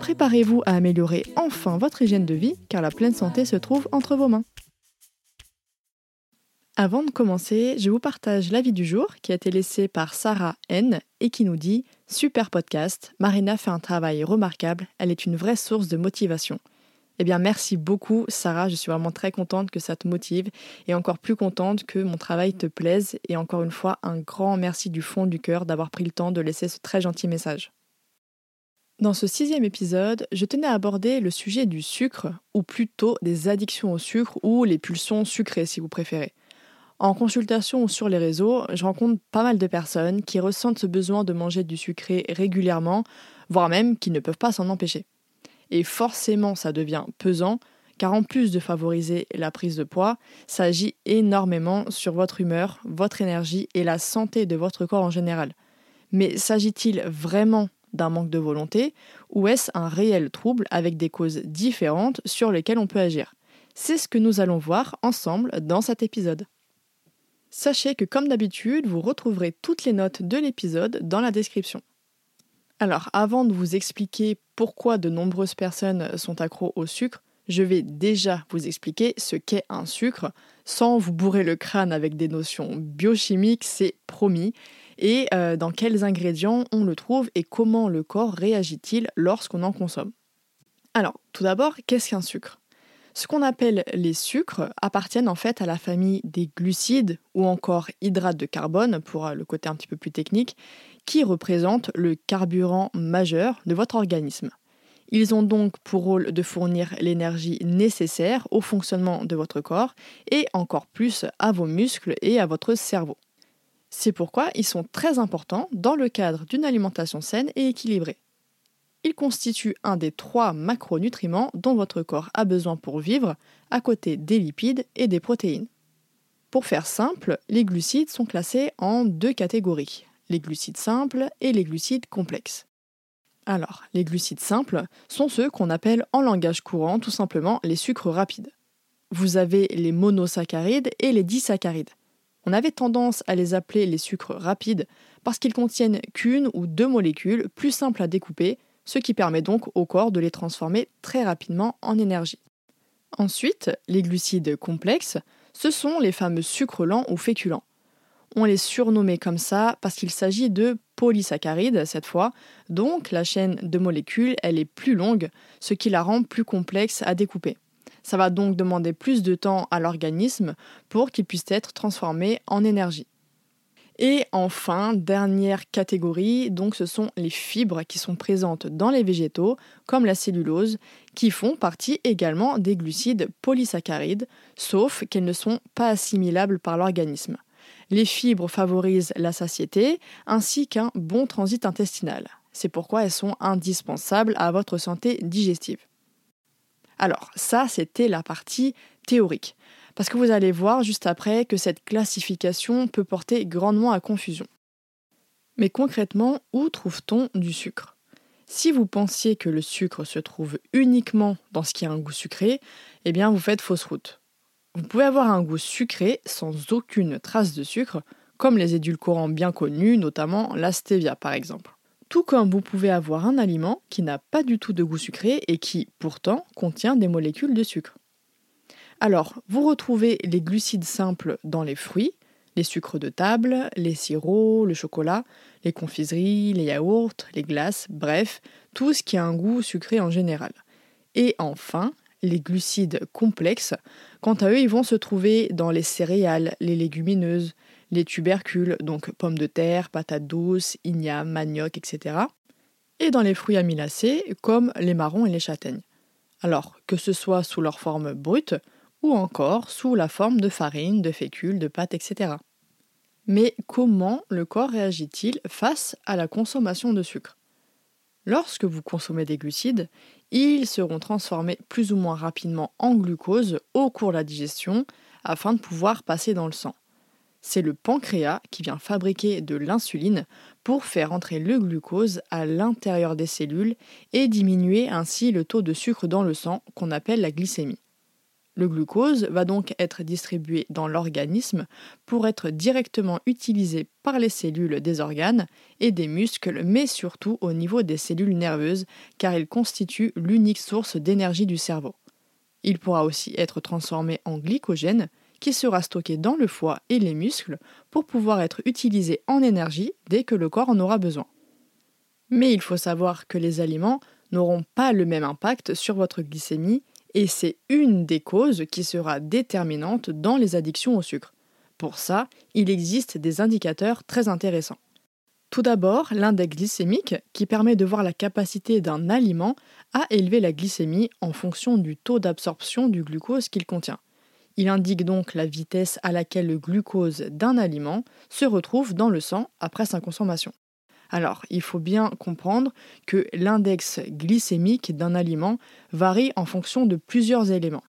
Préparez-vous à améliorer enfin votre hygiène de vie car la pleine santé se trouve entre vos mains. Avant de commencer, je vous partage l'avis du jour qui a été laissé par Sarah N et qui nous dit Super podcast, Marina fait un travail remarquable, elle est une vraie source de motivation. Eh bien, merci beaucoup, Sarah. Je suis vraiment très contente que ça te motive et encore plus contente que mon travail te plaise. Et encore une fois, un grand merci du fond du cœur d'avoir pris le temps de laisser ce très gentil message. Dans ce sixième épisode, je tenais à aborder le sujet du sucre, ou plutôt des addictions au sucre ou les pulsions sucrées si vous préférez. En consultation ou sur les réseaux, je rencontre pas mal de personnes qui ressentent ce besoin de manger du sucré régulièrement, voire même qui ne peuvent pas s'en empêcher et forcément ça devient pesant, car en plus de favoriser la prise de poids, ça agit énormément sur votre humeur, votre énergie et la santé de votre corps en général. Mais s'agit-il vraiment d'un manque de volonté ou est-ce un réel trouble avec des causes différentes sur lesquelles on peut agir? C'est ce que nous allons voir ensemble dans cet épisode. Sachez que comme d'habitude, vous retrouverez toutes les notes de l'épisode dans la description. Alors, avant de vous expliquer pourquoi de nombreuses personnes sont accros au sucre, je vais déjà vous expliquer ce qu'est un sucre, sans vous bourrer le crâne avec des notions biochimiques, c'est promis, et euh, dans quels ingrédients on le trouve et comment le corps réagit-il lorsqu'on en consomme? Alors, tout d'abord, qu'est-ce qu'un sucre? Ce qu'on appelle les sucres appartiennent en fait à la famille des glucides ou encore hydrates de carbone, pour euh, le côté un petit peu plus technique, qui représentent le carburant majeur de votre organisme. Ils ont donc pour rôle de fournir l'énergie nécessaire au fonctionnement de votre corps et encore plus à vos muscles et à votre cerveau. C'est pourquoi ils sont très importants dans le cadre d'une alimentation saine et équilibrée. Ils constituent un des trois macronutriments dont votre corps a besoin pour vivre, à côté des lipides et des protéines. Pour faire simple, les glucides sont classés en deux catégories, les glucides simples et les glucides complexes. Alors, les glucides simples sont ceux qu'on appelle en langage courant tout simplement les sucres rapides. Vous avez les monosaccharides et les disaccharides. On avait tendance à les appeler les sucres rapides parce qu'ils contiennent qu'une ou deux molécules plus simples à découper, ce qui permet donc au corps de les transformer très rapidement en énergie. Ensuite, les glucides complexes, ce sont les fameux sucres lents ou féculents. On les surnommait comme ça parce qu'il s'agit de polysaccharides cette fois, donc la chaîne de molécules elle est plus longue, ce qui la rend plus complexe à découper. Ça va donc demander plus de temps à l'organisme pour qu'il puisse être transformé en énergie. Et enfin, dernière catégorie, donc ce sont les fibres qui sont présentes dans les végétaux, comme la cellulose, qui font partie également des glucides polysaccharides, sauf qu'elles ne sont pas assimilables par l'organisme. Les fibres favorisent la satiété ainsi qu'un bon transit intestinal. C'est pourquoi elles sont indispensables à votre santé digestive. Alors ça, c'était la partie théorique. Parce que vous allez voir juste après que cette classification peut porter grandement à confusion. Mais concrètement, où trouve-t-on du sucre? Si vous pensiez que le sucre se trouve uniquement dans ce qui a un goût sucré, eh bien vous faites fausse route. Vous pouvez avoir un goût sucré sans aucune trace de sucre, comme les édulcorants bien connus, notamment la stevia par exemple. Tout comme vous pouvez avoir un aliment qui n'a pas du tout de goût sucré et qui pourtant contient des molécules de sucre. Alors, vous retrouvez les glucides simples dans les fruits, les sucres de table, les sirops, le chocolat, les confiseries, les yaourts, les glaces, bref, tout ce qui a un goût sucré en général. Et enfin, les glucides complexes, quant à eux, ils vont se trouver dans les céréales, les légumineuses, les tubercules, donc pommes de terre, patates douces, ignames, manioc, etc. Et dans les fruits amylacés, comme les marrons et les châtaignes. Alors, que ce soit sous leur forme brute, ou encore sous la forme de farine, de fécule, de pâte, etc. Mais comment le corps réagit-il face à la consommation de sucre? Lorsque vous consommez des glucides, ils seront transformés plus ou moins rapidement en glucose au cours de la digestion afin de pouvoir passer dans le sang. C'est le pancréas qui vient fabriquer de l'insuline pour faire entrer le glucose à l'intérieur des cellules et diminuer ainsi le taux de sucre dans le sang qu'on appelle la glycémie. Le glucose va donc être distribué dans l'organisme pour être directement utilisé par les cellules des organes et des muscles, mais surtout au niveau des cellules nerveuses, car il constitue l'unique source d'énergie du cerveau. Il pourra aussi être transformé en glycogène, qui sera stocké dans le foie et les muscles pour pouvoir être utilisé en énergie dès que le corps en aura besoin. Mais il faut savoir que les aliments n'auront pas le même impact sur votre glycémie et c'est une des causes qui sera déterminante dans les addictions au sucre. Pour ça, il existe des indicateurs très intéressants. Tout d'abord, l'index glycémique, qui permet de voir la capacité d'un aliment à élever la glycémie en fonction du taux d'absorption du glucose qu'il contient. Il indique donc la vitesse à laquelle le glucose d'un aliment se retrouve dans le sang après sa consommation. Alors, il faut bien comprendre que l'index glycémique d'un aliment varie en fonction de plusieurs éléments.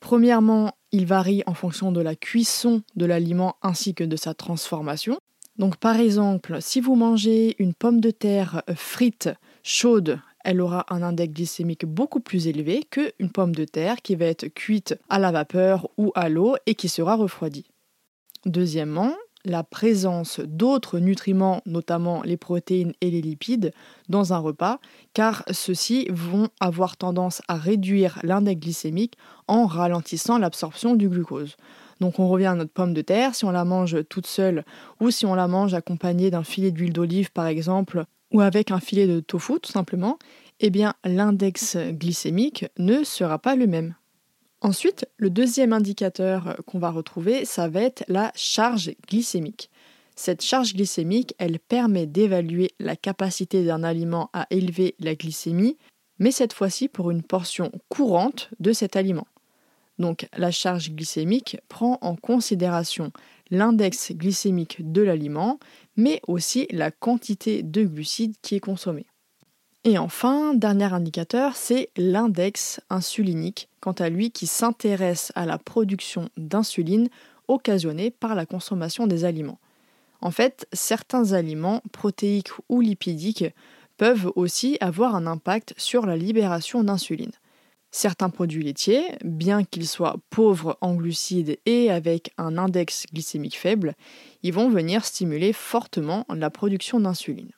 Premièrement, il varie en fonction de la cuisson de l'aliment ainsi que de sa transformation. Donc par exemple, si vous mangez une pomme de terre frite chaude, elle aura un index glycémique beaucoup plus élevé qu'une pomme de terre qui va être cuite à la vapeur ou à l'eau et qui sera refroidie. Deuxièmement, la présence d'autres nutriments, notamment les protéines et les lipides, dans un repas, car ceux-ci vont avoir tendance à réduire l'index glycémique en ralentissant l'absorption du glucose. Donc on revient à notre pomme de terre, si on la mange toute seule ou si on la mange accompagnée d'un filet d'huile d'olive par exemple, ou avec un filet de tofu tout simplement, eh bien l'index glycémique ne sera pas le même. Ensuite, le deuxième indicateur qu'on va retrouver, ça va être la charge glycémique. Cette charge glycémique, elle permet d'évaluer la capacité d'un aliment à élever la glycémie, mais cette fois-ci pour une portion courante de cet aliment. Donc la charge glycémique prend en considération l'index glycémique de l'aliment, mais aussi la quantité de glucides qui est consommée. Et enfin, dernier indicateur, c'est l'index insulinique, quant à lui qui s'intéresse à la production d'insuline occasionnée par la consommation des aliments. En fait, certains aliments protéiques ou lipidiques peuvent aussi avoir un impact sur la libération d'insuline. Certains produits laitiers, bien qu'ils soient pauvres en glucides et avec un index glycémique faible, ils vont venir stimuler fortement la production d'insuline.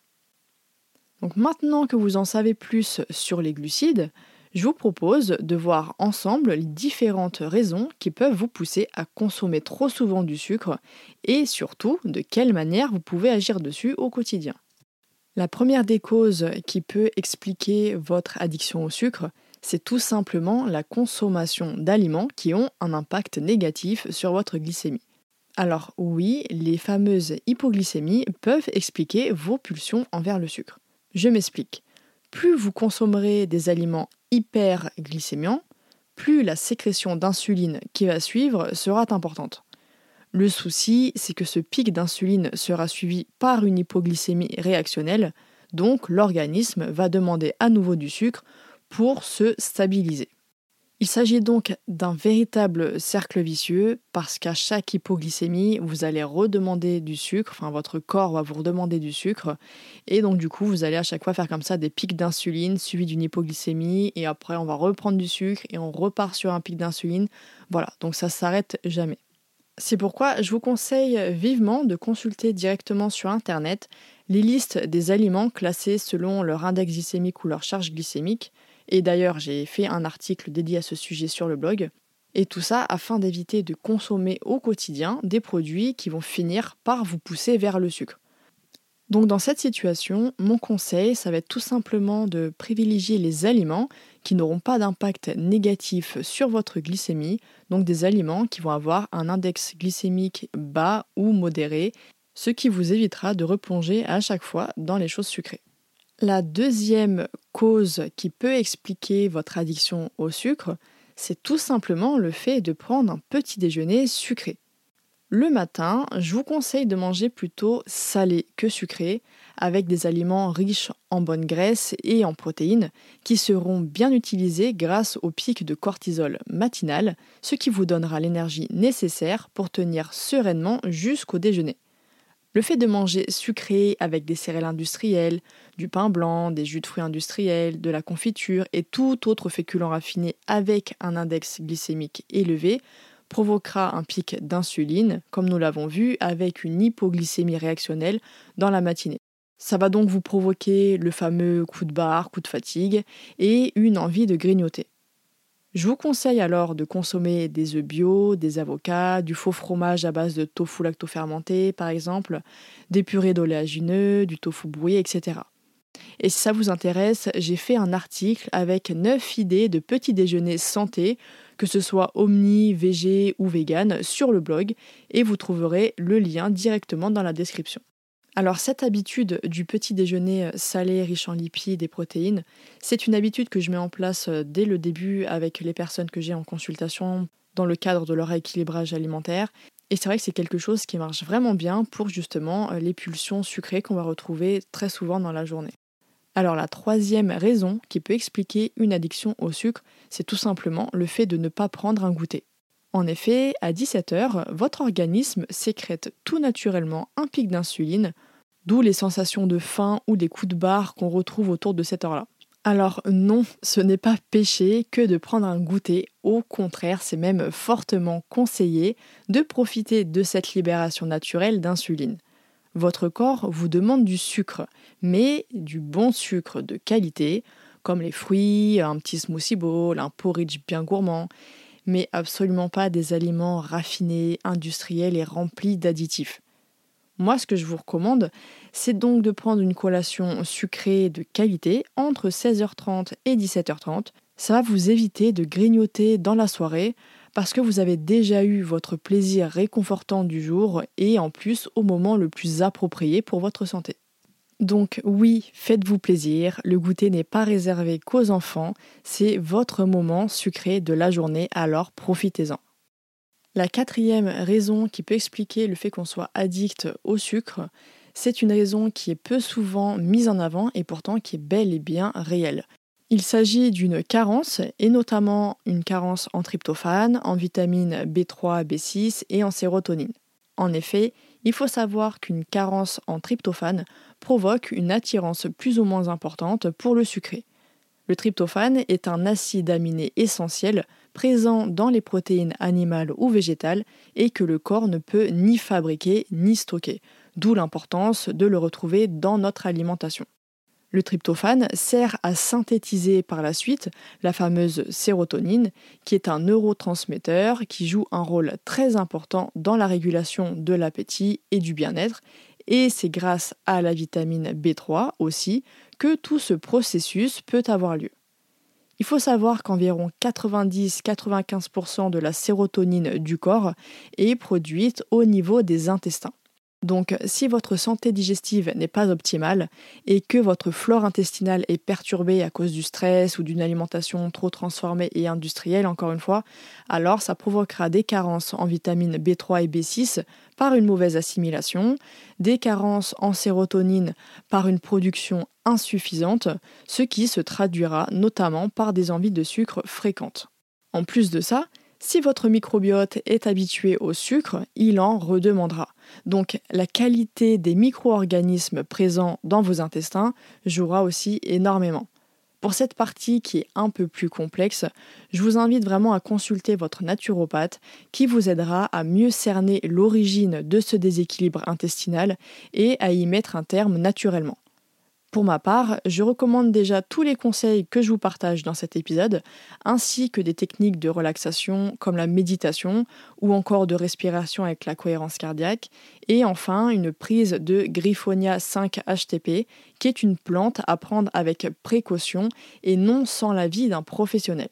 Donc maintenant que vous en savez plus sur les glucides, je vous propose de voir ensemble les différentes raisons qui peuvent vous pousser à consommer trop souvent du sucre et surtout de quelle manière vous pouvez agir dessus au quotidien. La première des causes qui peut expliquer votre addiction au sucre, c'est tout simplement la consommation d'aliments qui ont un impact négatif sur votre glycémie. Alors oui, les fameuses hypoglycémies peuvent expliquer vos pulsions envers le sucre. Je m'explique. Plus vous consommerez des aliments hyperglycémiants, plus la sécrétion d'insuline qui va suivre sera importante. Le souci, c'est que ce pic d'insuline sera suivi par une hypoglycémie réactionnelle, donc l'organisme va demander à nouveau du sucre pour se stabiliser. Il s'agit donc d'un véritable cercle vicieux parce qu'à chaque hypoglycémie, vous allez redemander du sucre, enfin votre corps va vous redemander du sucre, et donc du coup vous allez à chaque fois faire comme ça des pics d'insuline suivis d'une hypoglycémie, et après on va reprendre du sucre et on repart sur un pic d'insuline. Voilà, donc ça s'arrête jamais. C'est pourquoi je vous conseille vivement de consulter directement sur Internet les listes des aliments classés selon leur index glycémique ou leur charge glycémique. Et d'ailleurs, j'ai fait un article dédié à ce sujet sur le blog. Et tout ça afin d'éviter de consommer au quotidien des produits qui vont finir par vous pousser vers le sucre. Donc dans cette situation, mon conseil, ça va être tout simplement de privilégier les aliments qui n'auront pas d'impact négatif sur votre glycémie, donc des aliments qui vont avoir un index glycémique bas ou modéré, ce qui vous évitera de replonger à chaque fois dans les choses sucrées. La deuxième cause qui peut expliquer votre addiction au sucre, c'est tout simplement le fait de prendre un petit déjeuner sucré. Le matin, je vous conseille de manger plutôt salé que sucré, avec des aliments riches en bonnes graisses et en protéines, qui seront bien utilisés grâce au pic de cortisol matinal, ce qui vous donnera l'énergie nécessaire pour tenir sereinement jusqu'au déjeuner. Le fait de manger sucré avec des céréales industrielles, du pain blanc, des jus de fruits industriels, de la confiture et tout autre féculent raffiné avec un index glycémique élevé provoquera un pic d'insuline, comme nous l'avons vu, avec une hypoglycémie réactionnelle dans la matinée. Ça va donc vous provoquer le fameux coup de barre, coup de fatigue et une envie de grignoter. Je vous conseille alors de consommer des œufs bio, des avocats, du faux fromage à base de tofu lactofermenté par exemple, des purées d'oléagineux, du tofu brouillé, etc. Et si ça vous intéresse, j'ai fait un article avec 9 idées de petits déjeuners santé que ce soit omni, végé ou vegan, sur le blog et vous trouverez le lien directement dans la description. Alors cette habitude du petit déjeuner salé riche en lipides et protéines, c'est une habitude que je mets en place euh, dès le début avec les personnes que j'ai en consultation dans le cadre de leur rééquilibrage alimentaire. Et c'est vrai que c'est quelque chose qui marche vraiment bien pour justement euh, les pulsions sucrées qu'on va retrouver très souvent dans la journée. Alors la troisième raison qui peut expliquer une addiction au sucre, c'est tout simplement le fait de ne pas prendre un goûter. En effet, à 17h, votre organisme sécrète tout naturellement un pic d'insuline, d'où les sensations de faim ou des coups de barre qu'on retrouve autour de cette heure-là. Alors non, ce n'est pas péché que de prendre un goûter, au contraire, c'est même fortement conseillé de profiter de cette libération naturelle d'insuline. Votre corps vous demande du sucre, mais du bon sucre de qualité, comme les fruits, un petit smoothie bowl, un porridge bien gourmand, mais absolument pas des aliments raffinés, industriels et remplis d'additifs. Moi, ce que je vous recommande, c'est donc de prendre une collation sucrée de qualité entre 16h30 et 17h30. Ça va vous éviter de grignoter dans la soirée parce que vous avez déjà eu votre plaisir réconfortant du jour et en plus au moment le plus approprié pour votre santé. Donc oui, faites-vous plaisir, le goûter n'est pas réservé qu'aux enfants, c'est votre moment sucré de la journée, alors profitez-en. La quatrième raison qui peut expliquer le fait qu'on soit addict au sucre, c'est une raison qui est peu souvent mise en avant et pourtant qui est bel et bien réelle. Il s'agit d'une carence, et notamment une carence en tryptophane, en vitamine B3, B6 et en sérotonine. En effet, il faut savoir qu'une carence en tryptophane provoque une attirance plus ou moins importante pour le sucré. Le tryptophane est un acide aminé essentiel présent dans les protéines animales ou végétales et que le corps ne peut ni fabriquer ni stocker, d'où l'importance de le retrouver dans notre alimentation. Le tryptophane sert à synthétiser par la suite la fameuse sérotonine, qui est un neurotransmetteur qui joue un rôle très important dans la régulation de l'appétit et du bien-être, et c'est grâce à la vitamine B3 aussi que tout ce processus peut avoir lieu. Il faut savoir qu'environ 90-95% de la sérotonine du corps est produite au niveau des intestins. Donc si votre santé digestive n'est pas optimale et que votre flore intestinale est perturbée à cause du stress ou d'une alimentation trop transformée et industrielle, encore une fois, alors ça provoquera des carences en vitamines B3 et B6 par une mauvaise assimilation, des carences en sérotonine par une production insuffisante, ce qui se traduira notamment par des envies de sucre fréquentes. En plus de ça, si votre microbiote est habitué au sucre, il en redemandera. Donc la qualité des micro-organismes présents dans vos intestins jouera aussi énormément. Pour cette partie qui est un peu plus complexe, je vous invite vraiment à consulter votre naturopathe qui vous aidera à mieux cerner l'origine de ce déséquilibre intestinal et à y mettre un terme naturellement. Pour ma part, je recommande déjà tous les conseils que je vous partage dans cet épisode, ainsi que des techniques de relaxation comme la méditation ou encore de respiration avec la cohérence cardiaque, et enfin une prise de Griffonia 5 HTP, qui est une plante à prendre avec précaution et non sans l'avis d'un professionnel.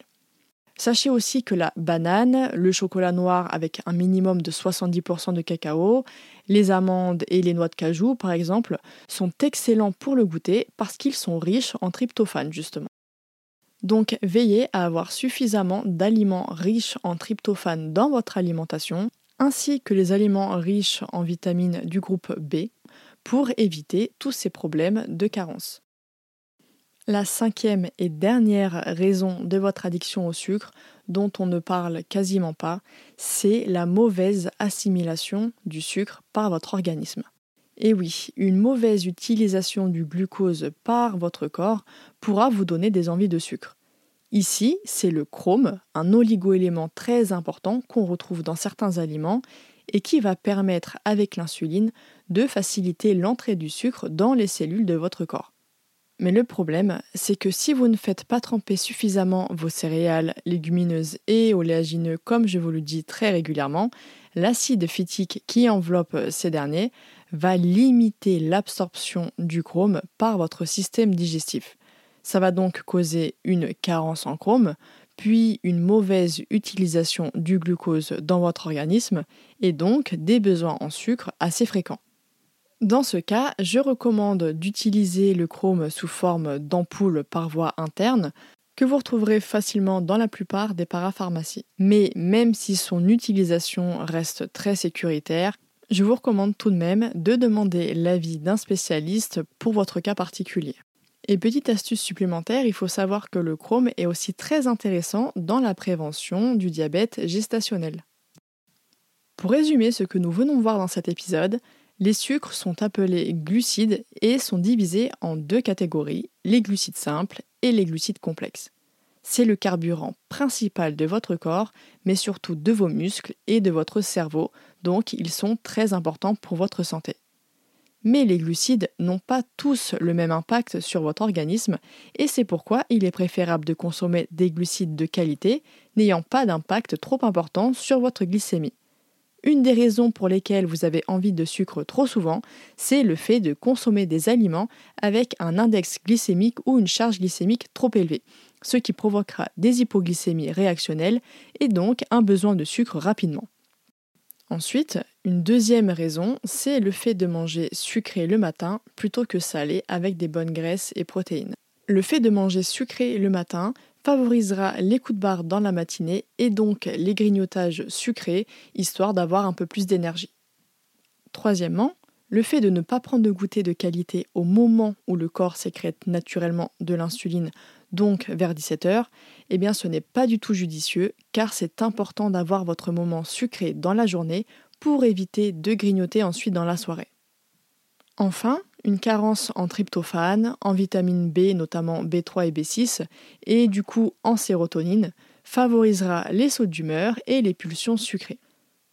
Sachez aussi que la banane, le chocolat noir avec un minimum de 70% de cacao, les amandes et les noix de cajou par exemple, sont excellents pour le goûter parce qu'ils sont riches en tryptophane justement. Donc veillez à avoir suffisamment d'aliments riches en tryptophane dans votre alimentation, ainsi que les aliments riches en vitamines du groupe B, pour éviter tous ces problèmes de carence. La cinquième et dernière raison de votre addiction au sucre, dont on ne parle quasiment pas, c'est la mauvaise assimilation du sucre par votre organisme. Et oui, une mauvaise utilisation du glucose par votre corps pourra vous donner des envies de sucre. Ici, c'est le chrome, un oligoélément très important qu'on retrouve dans certains aliments et qui va permettre avec l'insuline de faciliter l'entrée du sucre dans les cellules de votre corps. Mais le problème, c'est que si vous ne faites pas tremper suffisamment vos céréales, légumineuses et oléagineux comme je vous le dis très régulièrement, l'acide phytique qui enveloppe ces derniers va limiter l'absorption du chrome par votre système digestif. Ça va donc causer une carence en chrome, puis une mauvaise utilisation du glucose dans votre organisme et donc des besoins en sucre assez fréquents. Dans ce cas, je recommande d'utiliser le chrome sous forme d'ampoule par voie interne que vous retrouverez facilement dans la plupart des parapharmacies. Mais même si son utilisation reste très sécuritaire, je vous recommande tout de même de demander l'avis d'un spécialiste pour votre cas particulier. Et petite astuce supplémentaire, il faut savoir que le chrome est aussi très intéressant dans la prévention du diabète gestationnel. Pour résumer ce que nous venons voir dans cet épisode, les sucres sont appelés glucides et sont divisés en deux catégories, les glucides simples et les glucides complexes. C'est le carburant principal de votre corps, mais surtout de vos muscles et de votre cerveau, donc ils sont très importants pour votre santé. Mais les glucides n'ont pas tous le même impact sur votre organisme, et c'est pourquoi il est préférable de consommer des glucides de qualité, n'ayant pas d'impact trop important sur votre glycémie. Une des raisons pour lesquelles vous avez envie de sucre trop souvent, c'est le fait de consommer des aliments avec un index glycémique ou une charge glycémique trop élevée, ce qui provoquera des hypoglycémies réactionnelles et donc un besoin de sucre rapidement. Ensuite, une deuxième raison, c'est le fait de manger sucré le matin plutôt que salé avec des bonnes graisses et protéines. Le fait de manger sucré le matin favorisera les coups de barre dans la matinée et donc les grignotages sucrés, histoire d'avoir un peu plus d'énergie. Troisièmement, le fait de ne pas prendre de goûter de qualité au moment où le corps sécrète naturellement de l'insuline, donc vers 17h, eh bien ce n'est pas du tout judicieux car c'est important d'avoir votre moment sucré dans la journée pour éviter de grignoter ensuite dans la soirée. Enfin, une carence en tryptophane, en vitamine B, notamment B3 et B6, et du coup en sérotonine, favorisera les sauts d'humeur et les pulsions sucrées.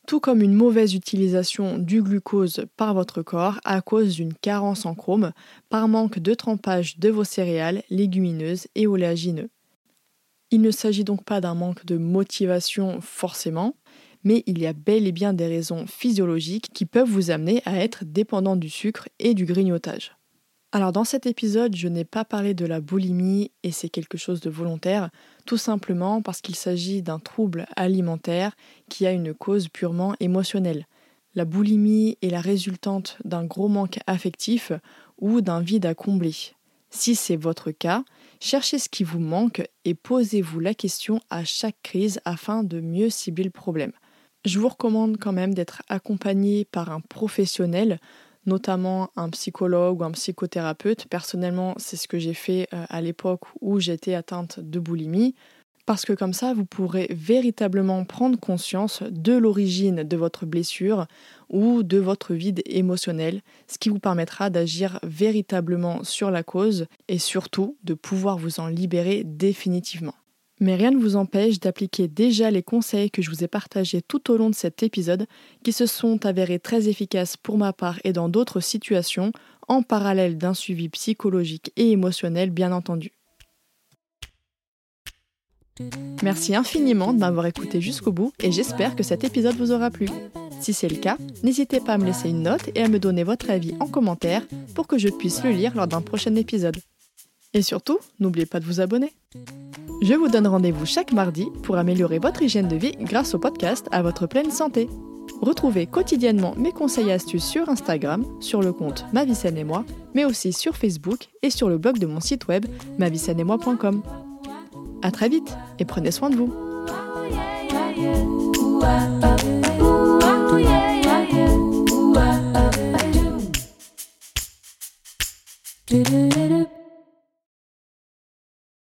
Tout comme une mauvaise utilisation du glucose par votre corps à cause d'une carence en chrome, par manque de trempage de vos céréales, légumineuses et oléagineux. Il ne s'agit donc pas d'un manque de motivation forcément, mais il y a bel et bien des raisons physiologiques qui peuvent vous amener à être dépendant du sucre et du grignotage. Alors dans cet épisode, je n'ai pas parlé de la boulimie et c'est quelque chose de volontaire, tout simplement parce qu'il s'agit d'un trouble alimentaire qui a une cause purement émotionnelle. La boulimie est la résultante d'un gros manque affectif ou d'un vide à combler. Si c'est votre cas, cherchez ce qui vous manque et posez-vous la question à chaque crise afin de mieux cibler le problème. Je vous recommande quand même d'être accompagné par un professionnel, notamment un psychologue ou un psychothérapeute. Personnellement, c'est ce que j'ai fait euh, à l'époque où j'étais atteinte de boulimie, parce que comme ça, vous pourrez véritablement prendre conscience de l'origine de votre blessure ou de votre vide émotionnel, ce qui vous permettra d'agir véritablement sur la cause et surtout de pouvoir vous en libérer définitivement. Mais rien ne vous empêche d'appliquer déjà les conseils que je vous ai partagés tout au long de cet épisode, qui se sont avérés très efficaces pour ma part et dans d'autres situations, en parallèle d'un suivi psychologique et émotionnel bien entendu. Merci infiniment de m'avoir écouté jusqu'au bout et j'espère que cet épisode vous aura plu. Si c'est le cas, n'hésitez pas à me laisser une note et à me donner votre avis en commentaire pour que je puisse le lire lors d'un prochain épisode. Et surtout, n'oubliez pas de vous abonner. Je vous donne rendez-vous chaque mardi pour améliorer votre hygiène de vie grâce au podcast à votre pleine santé. Retrouvez quotidiennement mes conseils et astuces sur Instagram, sur le compte Ma et moi, mais aussi sur Facebook et sur le blog de mon site web moi.com. A très vite et prenez soin de vous.